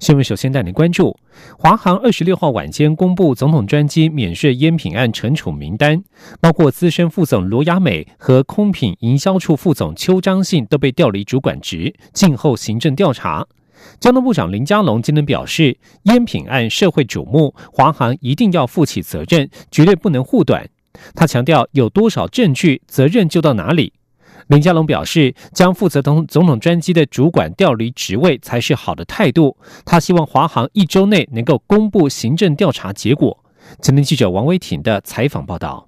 新闻首先带您关注，华航二十六号晚间公布总统专机免税烟品案惩处名单，包括资深副总罗雅美和空品营销处副总邱章信都被调离主管职，静候行政调查。交通部长林佳龙今天表示，烟品案社会瞩目，华航一定要负起责任，绝对不能护短。他强调，有多少证据，责任就到哪里。林佳龙表示，将负责同总统专机的主管调离职位才是好的态度。他希望华航一周内能够公布行政调查结果。前天记者王威挺的采访报道。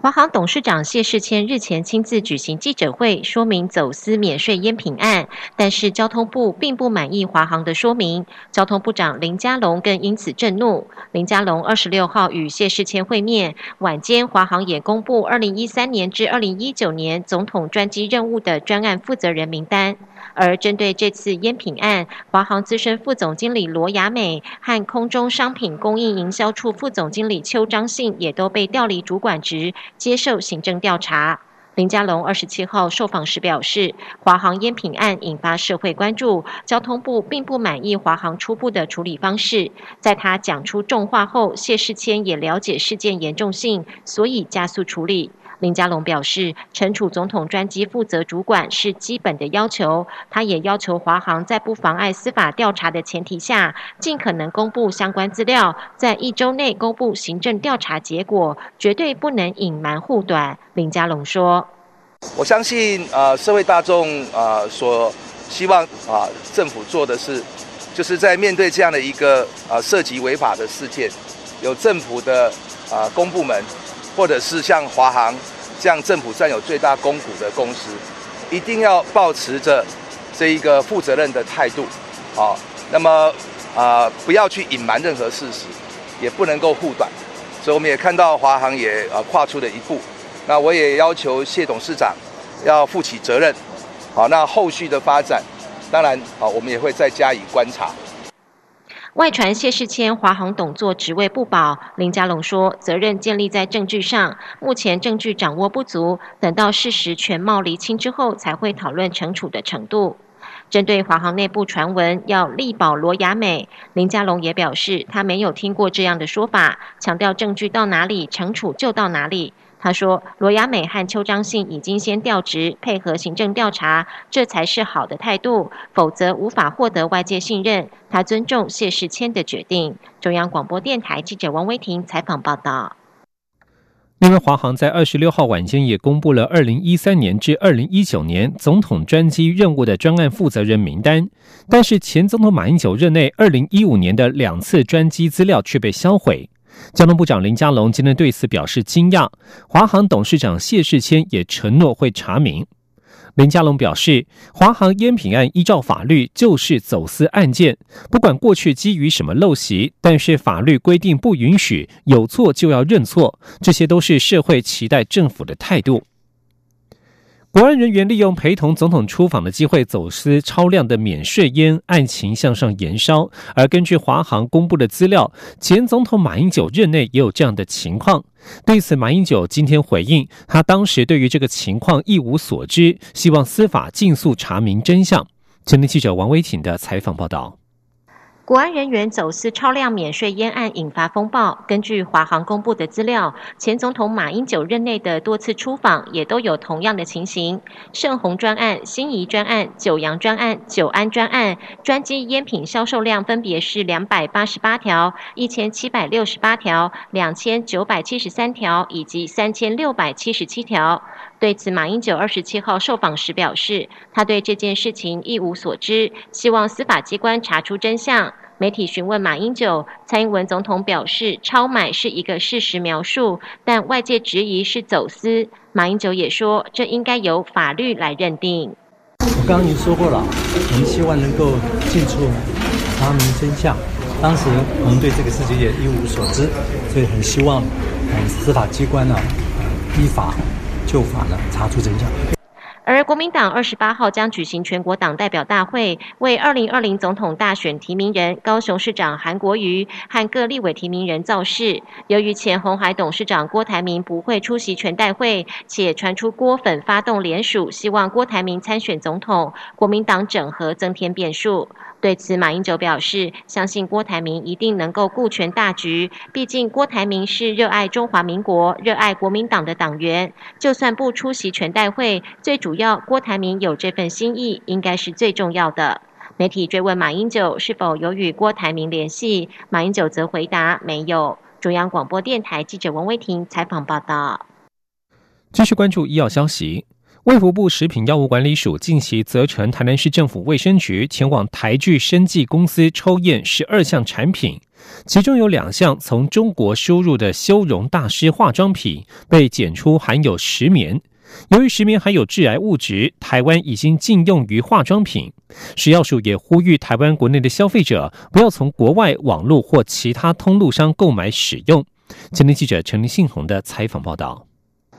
华航董事长谢世谦日前亲自举行记者会，说明走私免税烟品案，但是交通部并不满意华航的说明。交通部长林佳龙更因此震怒。林佳龙二十六号与谢世谦会面，晚间华航也公布二零一三年至二零一九年总统专机任务的专案负责人名单。而针对这次烟品案，华航资深副总经理罗雅美和空中商品供应营销处副总经理邱章信也都被调离主管职，接受行政调查。林佳龙二十七号受访时表示，华航烟品案引发社会关注，交通部并不满意华航初步的处理方式。在他讲出重话后，谢世谦也了解事件严重性，所以加速处理。林佳龙表示，惩处总统专机负责主管是基本的要求。他也要求华航在不妨碍司法调查的前提下，尽可能公布相关资料，在一周内公布行政调查结果，绝对不能隐瞒护短。林佳龙说：“我相信，呃，社会大众啊，所希望啊，政府做的是，就是在面对这样的一个啊涉及违法的事件，有政府的啊公部门。”或者是像华航这样政府占有最大公股的公司，一定要保持着这一个负责任的态度，好，那么啊不要去隐瞒任何事实，也不能够护短，所以我们也看到华航也呃跨出了一步，那我也要求谢董事长要负起责任，好，那后续的发展，当然好，我们也会再加以观察。外传谢世谦华航董座职位不保，林佳龙说责任建立在证据上，目前证据掌握不足，等到事实全貌厘清之后才会讨论惩处的程度。针对华航内部传闻要力保罗雅美，林佳龙也表示他没有听过这样的说法，强调证据到哪里惩处就到哪里。他说：“罗雅美和邱章信已经先调职，配合行政调查，这才是好的态度，否则无法获得外界信任。他尊重谢世谦的决定。”中央广播电台记者王威婷采访报道。另外，华航在二十六号晚间也公布了二零一三年至二零一九年总统专机任务的专案负责人名单，但是前总统马英九任内二零一五年的两次专机资料却被销毁。交通部长林佳龙今天对此表示惊讶，华航董事长谢世谦也承诺会查明。林佳龙表示，华航烟品案依照法律就是走私案件，不管过去基于什么陋习，但是法律规定不允许，有错就要认错，这些都是社会期待政府的态度。国安人员利用陪同总统出访的机会走私超量的免税烟，案情向上延烧。而根据华航公布的资料，前总统马英九任内也有这样的情况。对此，马英九今天回应，他当时对于这个情况一无所知，希望司法尽速查明真相。前天记者王威挺的采访报道。国安人员走私超量免税烟案引发风暴。根据华航公布的资料，前总统马英九任内的多次出访也都有同样的情形。盛虹专案、新仪专案、九阳专案、九安专案，专机烟品销售量分别是两百八十八条、一千七百六十八条、两千九百七十三条以及三千六百七十七条。对此，马英九二十七号受访时表示，他对这件事情一无所知，希望司法机关查出真相。媒体询问马英九，蔡英文总统表示，超买是一个事实描述，但外界质疑是走私。马英九也说，这应该由法律来认定。我刚刚已经说过了，我们希望能够尽速查明真相。当时我们对这个事情也一无所知，所以很希望，嗯，司法机关呢，依法就法呢查出真相。而国民党二十八号将举行全国党代表大会，为二零二零总统大选提名人高雄市长韩国瑜和各立委提名人造势。由于前红海董事长郭台铭不会出席全代会，且传出郭粉发动联署，希望郭台铭参选总统，国民党整合增添变数。对此，马英九表示，相信郭台铭一定能够顾全大局。毕竟，郭台铭是热爱中华民国、热爱国民党的党员，就算不出席全代会，最主要郭台铭有这份心意，应该是最重要的。媒体追问马英九是否有与郭台铭联系，马英九则回答没有。中央广播电台记者王威婷采访报道。继续关注医药消息。卫福部食品药物管理署近期责成台南市政府卫生局前往台聚生技公司抽验十二项产品，其中有两项从中国输入的修容大师化妆品被检出含有石棉。由于石棉含有致癌物质，台湾已经禁用于化妆品。食药署也呼吁台湾国内的消费者不要从国外网络或其他通路商购买使用。前天记者陈立信宏的采访报道。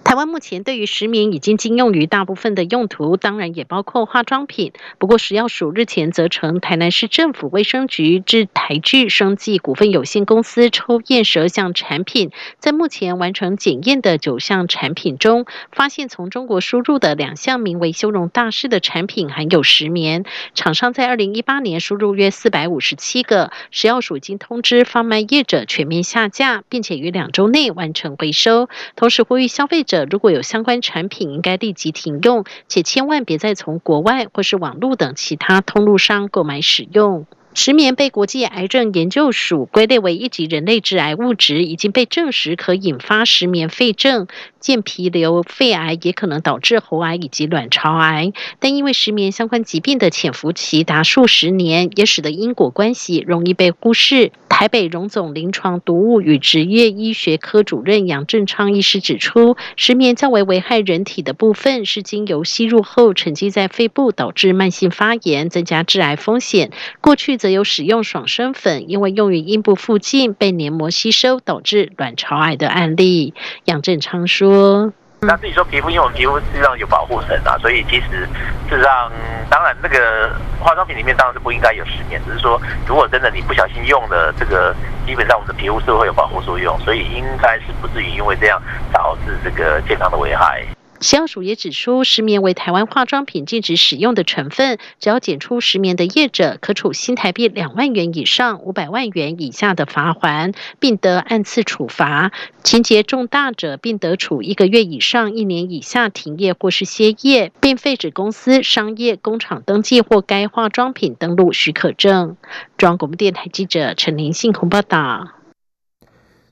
台湾目前对于石棉已经禁用于大部分的用途，当然也包括化妆品。不过食药署日前责成台南市政府卫生局至台聚生技股份有限公司抽验十二项产品，在目前完成检验的九项产品中，发现从中国输入的两项名为“修容大师”的产品含有石棉。厂商在二零一八年输入约四百五十七个，食药署已经通知贩卖业者全面下架，并且于两周内完成回收。同时呼吁消费者。如果有相关产品，应该立即停用，且千万别再从国外或是网络等其他通路商购买使用。石棉被国际癌症研究署归类为一级人类致癌物质，已经被证实可引发石棉肺症、间皮瘤、肺癌，也可能导致喉癌以及卵巢癌。但因为石棉相关疾病的潜伏期达数十年，也使得因果关系容易被忽视。台北荣总临床毒物与职业医学科主任杨正昌医师指出，石棉较为危害人体的部分是经由吸入后沉积在肺部，导致慢性发炎，增加致癌风险。过去则有使用爽身粉，因为用于阴部附近被黏膜吸收，导致卵巢癌的案例。杨正昌说。那自己说皮肤，因为我们皮肤实际上有保护层啊，所以其实事实上，当然那个化妆品里面当然是不应该有石棉，只是说如果真的你不小心用的这个，基本上我们的皮肤是会有保护作用，所以应该是不至于因为这样导致这个健康的危害。食药署也指出，石棉为台湾化妆品禁止使用的成分，只要检出石棉的业者，可处新台币两万元以上五百万元以下的罚款，并得按次处罚；情节重大者，并得处一个月以上一年以下停业或是歇业，并废止公司商业工厂登记或该化妆品登录许可证。中央广播电台记者陈林信鸿报道。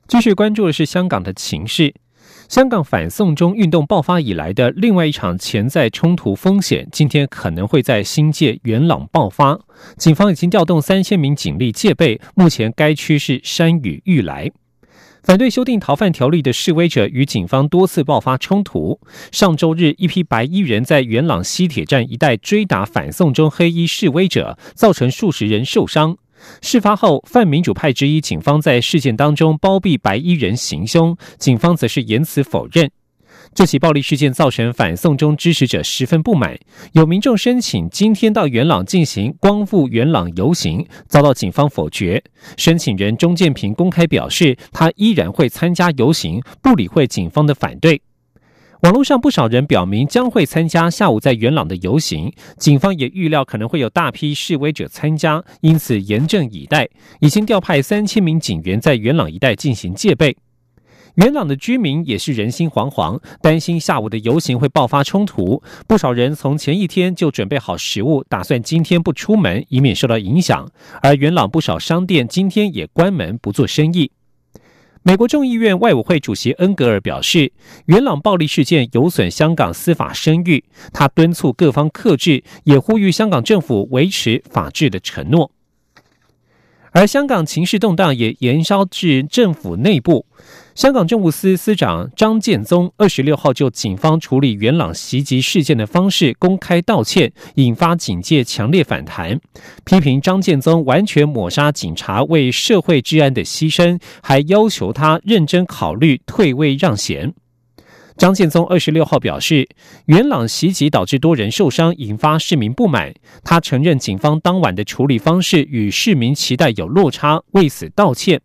继续关注的是香港的情势。香港反送中运动爆发以来的另外一场潜在冲突风险，今天可能会在新界元朗爆发。警方已经调动三千名警力戒备，目前该区是山雨欲来。反对修订逃犯条例的示威者与警方多次爆发冲突。上周日，一批白衣人在元朗西铁站一带追打反送中黑衣示威者，造成数十人受伤。事发后，泛民主派质疑警方在事件当中包庇白衣人行凶，警方则是言辞否认。这起暴力事件造成反送中支持者十分不满，有民众申请今天到元朗进行光复元朗游行，遭到警方否决。申请人钟建平公开表示，他依然会参加游行，不理会警方的反对。网络上不少人表明将会参加下午在元朗的游行，警方也预料可能会有大批示威者参加，因此严阵以待，已经调派三千名警员在元朗一带进行戒备。元朗的居民也是人心惶惶，担心下午的游行会爆发冲突，不少人从前一天就准备好食物，打算今天不出门，以免受到影响。而元朗不少商店今天也关门不做生意。美国众议院外委会主席恩格尔表示，元朗暴力事件有损香港司法声誉，他敦促各方克制，也呼吁香港政府维持法治的承诺。而香港情势动荡也延烧至政府内部。香港政务司司长张建宗二十六号就警方处理元朗袭击事件的方式公开道歉，引发警界强烈反弹，批评张建宗完全抹杀警察为社会治安的牺牲，还要求他认真考虑退位让贤。张建宗二十六号表示，元朗袭击导致多人受伤，引发市民不满。他承认警方当晚的处理方式与市民期待有落差，为此道歉。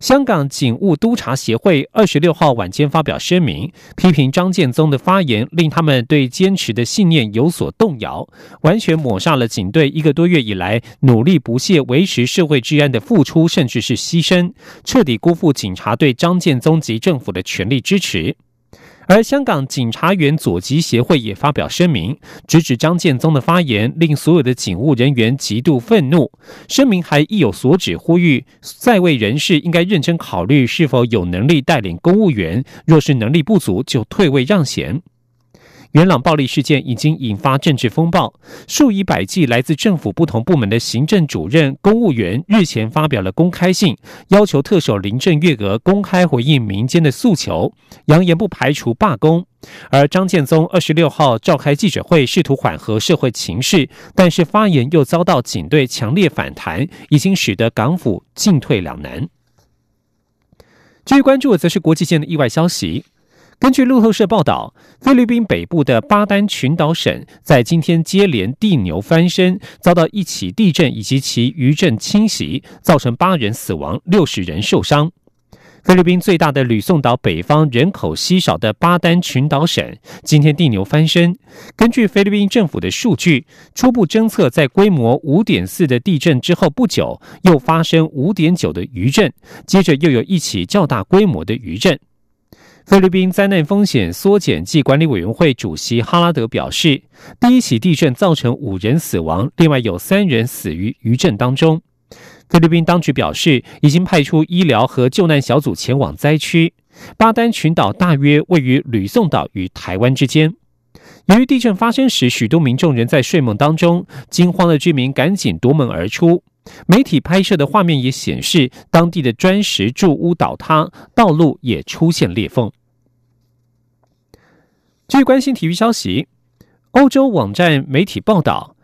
香港警务督察协会二十六号晚间发表声明，批评张建宗的发言令他们对坚持的信念有所动摇，完全抹杀了警队一个多月以来努力不懈维持社会治安的付出，甚至是牺牲，彻底辜负警察对张建宗及政府的全力支持。而香港警察员左吉协会也发表声明，直指张建宗的发言令所有的警务人员极度愤怒。声明还意有所指，呼吁在位人士应该认真考虑是否有能力带领公务员，若是能力不足，就退位让贤。元朗暴力事件已经引发政治风暴，数以百计来自政府不同部门的行政主任、公务员日前发表了公开信，要求特首林郑月娥公开回应民间的诉求，扬言不排除罢工。而张建宗二十六号召开记者会，试图缓和社会情势，但是发言又遭到警队强烈反弹，已经使得港府进退两难。至于关注的则是国际线的意外消息。根据路透社报道，菲律宾北部的巴丹群岛省在今天接连地牛翻身，遭到一起地震以及其余震侵袭，造成八人死亡、六十人受伤。菲律宾最大的吕宋岛北方人口稀少的巴丹群岛省今天地牛翻身。根据菲律宾政府的数据，初步侦测在规模五点四的地震之后不久，又发生五点九的余震，接着又有一起较大规模的余震。菲律宾灾难风险缩减及管理委员会主席哈拉德表示，第一起地震造成五人死亡，另外有三人死于余震当中。菲律宾当局表示，已经派出医疗和救难小组前往灾区。巴丹群岛大约位于吕宋岛与台湾之间。由于地震发生时，许多民众仍在睡梦当中，惊慌的居民赶紧夺门而出。媒体拍摄的画面也显示，当地的砖石住屋倒塌，道路也出现裂缝。据关心体育消息，欧洲网站媒体报道，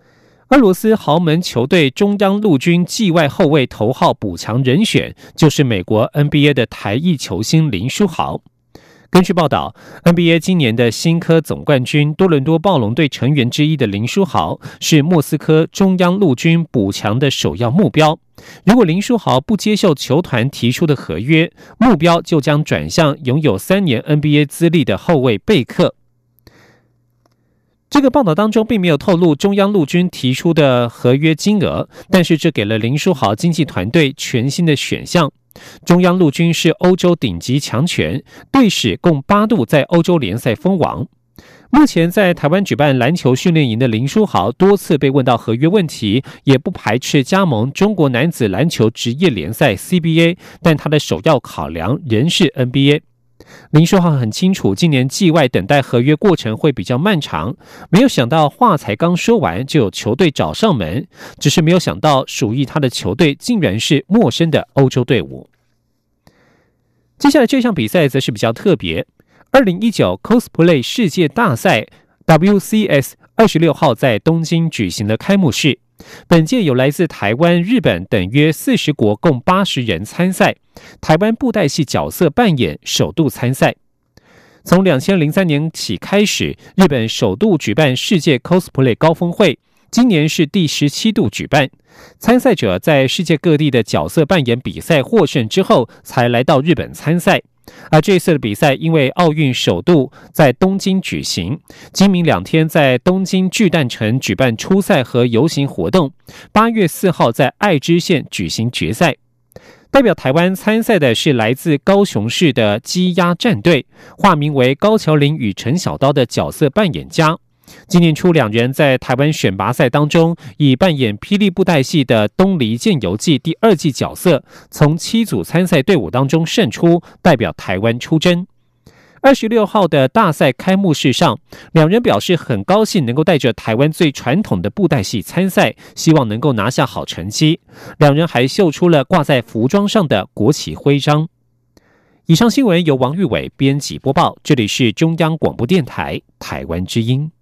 俄罗斯豪门球队中央陆军季外后卫头号补强人选就是美国 NBA 的台裔球星林书豪。根据报道，NBA 今年的新科总冠军多伦多暴龙队成员之一的林书豪是莫斯科中央陆军补强的首要目标。如果林书豪不接受球团提出的合约，目标就将转向拥有三年 NBA 资历的后卫贝克。这个报道当中并没有透露中央陆军提出的合约金额，但是这给了林书豪经纪团队全新的选项。中央陆军是欧洲顶级强权，队史共八度在欧洲联赛封王。目前在台湾举办篮球训练营的林书豪多次被问到合约问题，也不排斥加盟中国男子篮球职业联赛 CBA，但他的首要考量仍是 NBA。林书豪很清楚，今年季外等待合约过程会比较漫长。没有想到话才刚说完，就有球队找上门。只是没有想到，属于他的球队竟然是陌生的欧洲队伍。接下来这项比赛则是比较特别，二零一九 cosplay 世界大赛 WCS 二十六号在东京举行的开幕式。本届有来自台湾、日本等约四十国，共八十人参赛。台湾布袋戏角色扮演首度参赛。从两千零三年起开始，日本首度举办世界 cosplay 高峰会，今年是第十七度举办。参赛者在世界各地的角色扮演比赛获胜之后，才来到日本参赛。而这次的比赛因为奥运首度在东京举行，今明两天在东京巨蛋城举办初赛和游行活动，八月四号在爱知县举行决赛。代表台湾参赛的是来自高雄市的鸡鸭战队，化名为高桥林与陈小刀的角色扮演家。今年初，两人在台湾选拔赛当中，以扮演霹雳布袋戏的《东离剑游记》第二季角色，从七组参赛队伍当中胜出，代表台湾出征。二十六号的大赛开幕式上，两人表示很高兴能够带着台湾最传统的布袋戏参赛，希望能够拿下好成绩。两人还秀出了挂在服装上的国旗徽章。以上新闻由王玉伟编辑播报，这里是中央广播电台台湾之音。